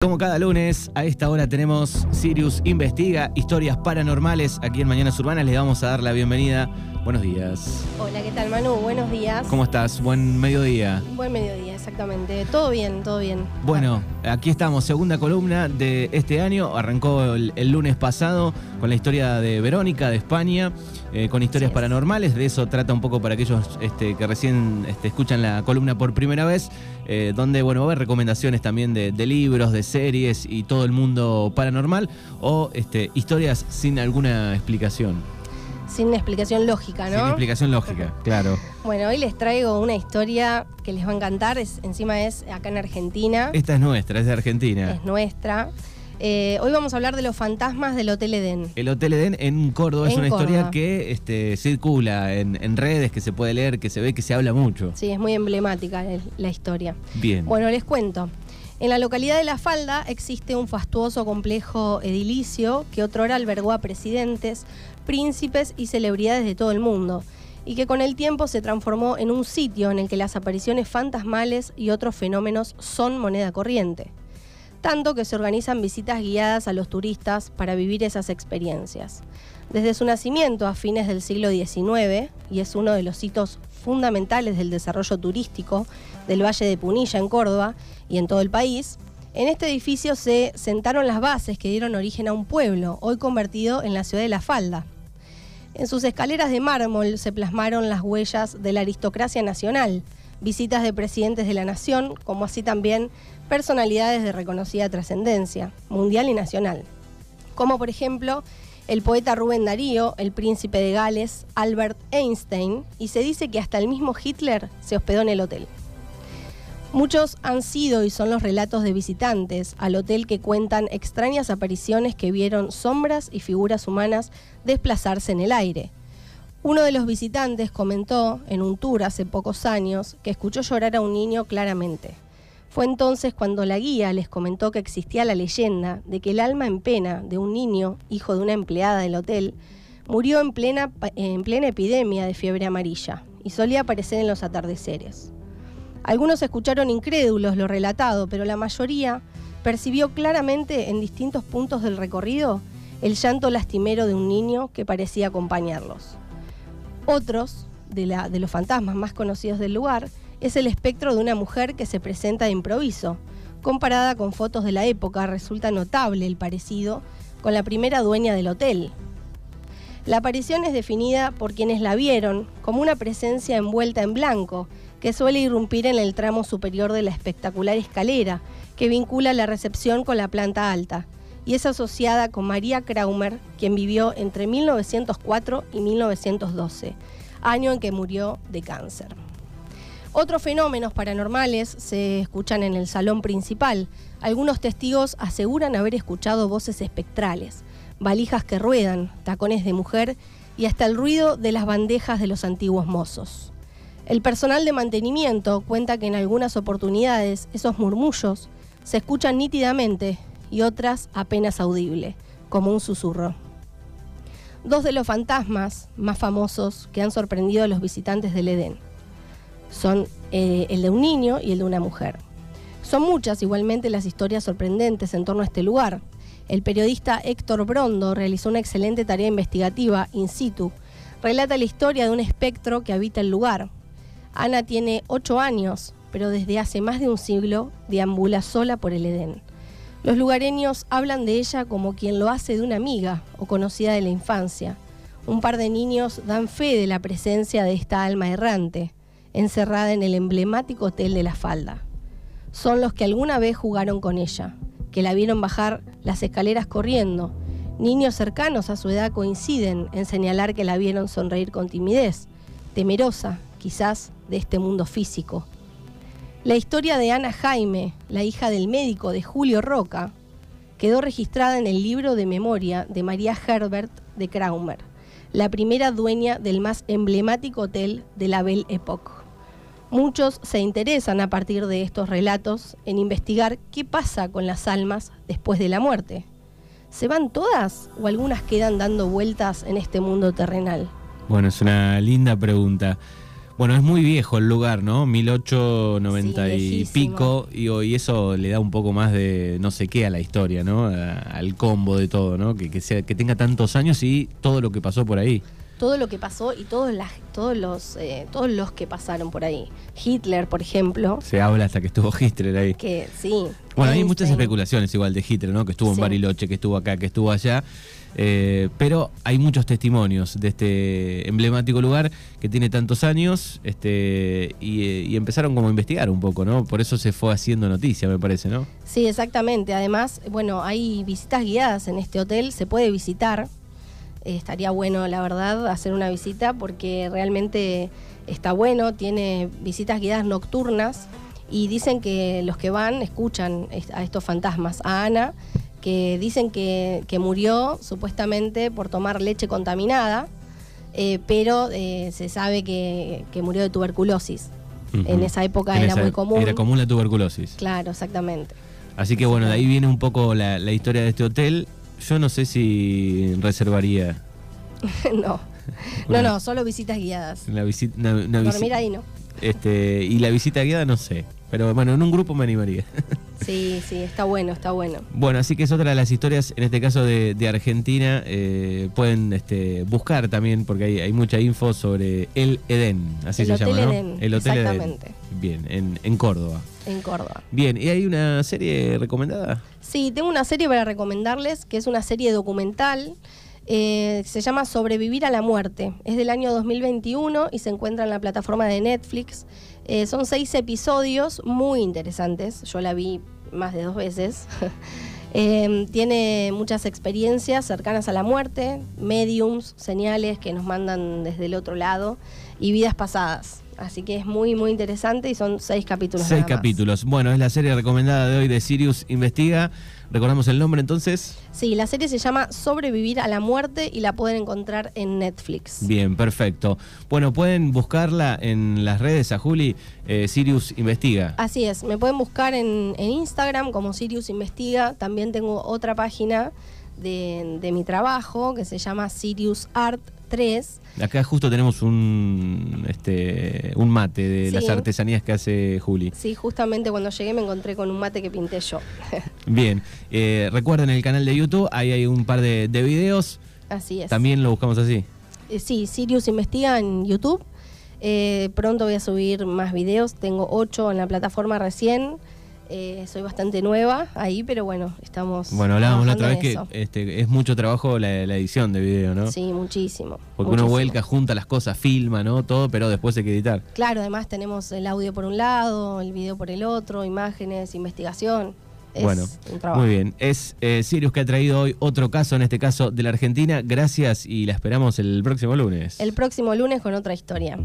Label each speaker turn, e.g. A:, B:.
A: Como cada lunes, a esta hora tenemos Sirius Investiga, historias paranormales. Aquí en Mañanas Urbanas les vamos a dar la bienvenida. Buenos días.
B: Hola, ¿qué tal Manu? Buenos días.
A: ¿Cómo estás? Buen mediodía.
B: Buen mediodía, exactamente. Todo bien, todo bien.
A: Bueno, aquí estamos, segunda columna de este año. Arrancó el, el lunes pasado con la historia de Verónica de España, eh, con historias
B: es.
A: paranormales. De eso trata un poco para aquellos este, que recién este, escuchan la columna por primera vez, eh, donde bueno, va a haber recomendaciones también de, de libros, de series y todo el mundo paranormal, o este, historias sin alguna explicación.
B: Sin explicación lógica, ¿no?
A: Sin explicación lógica, claro.
B: Bueno, hoy les traigo una historia que les va a encantar. Es, encima es acá en Argentina.
A: Esta es nuestra, es de Argentina.
B: Es nuestra. Eh, hoy vamos a hablar de los fantasmas del Hotel Edén.
A: El Hotel Edén en Córdoba es una historia que este, circula en, en redes, que se puede leer, que se ve, que se habla mucho.
B: Sí, es muy emblemática el- la historia.
A: Bien.
B: Bueno, les cuento. En la localidad de La Falda existe un fastuoso complejo edilicio que otrora albergó a presidentes, príncipes y celebridades de todo el mundo, y que con el tiempo se transformó en un sitio en el que las apariciones fantasmales y otros fenómenos son moneda corriente. Tanto que se organizan visitas guiadas a los turistas para vivir esas experiencias. Desde su nacimiento a fines del siglo XIX, y es uno de los hitos fundamentales del desarrollo turístico del Valle de Punilla en Córdoba y en todo el país, en este edificio se sentaron las bases que dieron origen a un pueblo, hoy convertido en la ciudad de La Falda. En sus escaleras de mármol se plasmaron las huellas de la aristocracia nacional, visitas de presidentes de la nación, como así también personalidades de reconocida trascendencia, mundial y nacional. Como por ejemplo el poeta Rubén Darío, el príncipe de Gales, Albert Einstein, y se dice que hasta el mismo Hitler se hospedó en el hotel. Muchos han sido y son los relatos de visitantes al hotel que cuentan extrañas apariciones que vieron sombras y figuras humanas desplazarse en el aire. Uno de los visitantes comentó en un tour hace pocos años que escuchó llorar a un niño claramente. Fue entonces cuando la guía les comentó que existía la leyenda de que el alma en pena de un niño, hijo de una empleada del hotel, murió en plena, en plena epidemia de fiebre amarilla y solía aparecer en los atardeceres. Algunos escucharon incrédulos lo relatado, pero la mayoría percibió claramente en distintos puntos del recorrido el llanto lastimero de un niño que parecía acompañarlos. Otros, de, la- de los fantasmas más conocidos del lugar, es el espectro de una mujer que se presenta de improviso. Comparada con fotos de la época, resulta notable el parecido con la primera dueña del hotel. La aparición es definida por quienes la vieron como una presencia envuelta en blanco, que suele irrumpir en el tramo superior de la espectacular escalera que vincula la recepción con la planta alta, y es asociada con María Kraumer, quien vivió entre 1904 y 1912, año en que murió de cáncer. Otros fenómenos paranormales se escuchan en el salón principal. Algunos testigos aseguran haber escuchado voces espectrales, valijas que ruedan, tacones de mujer y hasta el ruido de las bandejas de los antiguos mozos. El personal de mantenimiento cuenta que en algunas oportunidades esos murmullos se escuchan nítidamente y otras apenas audible, como un susurro. Dos de los fantasmas más famosos que han sorprendido a los visitantes del Edén son eh, el de un niño y el de una mujer. Son muchas igualmente las historias sorprendentes en torno a este lugar. El periodista Héctor Brondo realizó una excelente tarea investigativa in situ. Relata la historia de un espectro que habita el lugar. Ana tiene ocho años, pero desde hace más de un siglo deambula sola por el Edén. Los lugareños hablan de ella como quien lo hace de una amiga o conocida de la infancia. Un par de niños dan fe de la presencia de esta alma errante, encerrada en el emblemático hotel de la falda. Son los que alguna vez jugaron con ella, que la vieron bajar las escaleras corriendo. Niños cercanos a su edad coinciden en señalar que la vieron sonreír con timidez, temerosa, quizás, de este mundo físico. La historia de Ana Jaime, la hija del médico de Julio Roca, quedó registrada en el libro de memoria de María Herbert de Kraumer, la primera dueña del más emblemático hotel de la Belle Époque. Muchos se interesan a partir de estos relatos en investigar qué pasa con las almas después de la muerte. ¿Se van todas o algunas quedan dando vueltas en este mundo terrenal?
A: Bueno, es una linda pregunta. Bueno, es muy viejo el lugar, ¿no? 1890
B: Sí,
A: y pico, y, y eso le da un poco más de no sé qué a la historia, ¿no? A- al combo de todo, ¿no? Que, que, sea, que tenga tantos años y todo lo que pasó por ahí.
B: Todo lo que pasó y todos, las, todos, los, eh, todos los que pasaron por ahí. Hitler, por ejemplo,
A: Se habla hasta que estuvo Hitler ahí.
B: que sí.
A: Bueno, hay muchas
B: Einstein.
A: especulaciones igual de Hitler, ¿no? Que estuvo en
B: Sí.
A: Bariloche, que estuvo acá, que estuvo allá. Eh, pero hay muchos testimonios de este emblemático lugar que tiene tantos años este, y, eh, y empezaron como a investigar un poco, ¿no? Por eso se fue haciendo noticia, me parece, ¿no?
B: Sí, exactamente. Además, bueno, hay visitas guiadas en este hotel, se puede visitar. Eh, estaría bueno, la verdad, hacer una visita porque realmente está bueno, tiene visitas guiadas nocturnas y dicen que los que van escuchan a estos fantasmas. A Ana, que dicen que, que murió supuestamente por tomar leche contaminada, eh, pero eh, se sabe que, que murió de tuberculosis. En esa época
A: En
B: era
A: esa
B: muy
A: ep-
B: común.
A: Era común la tuberculosis.
B: Claro, exactamente.
A: Así que bueno, de ahí viene un poco la, la historia de este hotel. Yo no sé si reservaría
B: no. No, no, solo visitas guiadas.
A: la visita. una- una visi-
B: Dormir ahí no.
A: Este, y la visita guiada no sé. Pero bueno, en un grupo me animaría.
B: Sí, sí, está bueno, está bueno.
A: Bueno, así que es otra de las historias, en este caso de, de Argentina. eh, pueden este, buscar también, porque hay, hay mucha info sobre el Edén, así
B: El
A: se
B: Hotel
A: llama, ¿no?
B: Edén,
A: el Hotel
B: exactamente.
A: Edén. Bien, en, en Córdoba.
B: En Córdoba.
A: Bien, ¿y hay una serie recomendada?
B: Sí, tengo una serie para recomendarles, que es una serie documental. eh, se llama Sobrevivir a la muerte. Es del año 2021 y se encuentra en la plataforma de Netflix. Eh, son seis episodios muy interesantes. Yo la vi más de dos veces. Eh, tiene muchas experiencias cercanas a la muerte, mediums, señales que nos mandan desde el otro lado y vidas pasadas. Así que es muy, muy interesante y son seis capítulos.
A: Seis
B: nada más.
A: capítulos. Bueno, es la serie recomendada de hoy de Sirius Investiga. Recordamos el nombre entonces.
B: Sí, la serie se llama Sobrevivir a la muerte y la pueden encontrar en Netflix.
A: Bien, perfecto. Bueno, pueden buscarla en las redes a Juli, eh, Sirius Investiga.
B: Así es, me pueden buscar en, en Instagram como Sirius Investiga. También tengo otra página de, de mi trabajo que se llama Sirius Art 3.
A: Acá justo tenemos un, este, un mate de
B: Sí.
A: las artesanías que hace Juli.
B: Sí, justamente cuando llegué me encontré con un mate que pinté yo.
A: Bien, eh, recuerden el canal de YouTube, ahí hay un par de, de videos.
B: Así es.
A: También lo buscamos así.
B: Eh, Sí, Sirius Investiga en YouTube. Eh, pronto voy a subir más videos. Tengo ocho en la plataforma recién. Eh, soy bastante nueva ahí, pero bueno, estamos.
A: Bueno, hablábamos la otra vez que este, es mucho trabajo la, la edición de video, ¿no?
B: Sí, muchísimo.
A: Porque uno vuelca, junta las cosas, filma, ¿no? Todo, pero después hay que editar.
B: Claro, además tenemos el audio por un lado, el video por el otro, imágenes, investigación. Es
A: bueno,
B: un trabajo.
A: muy bien. Es eh, Sirius que ha traído hoy otro caso, en este caso de la Argentina. Gracias y la esperamos el próximo lunes.
B: El próximo lunes con otra historia.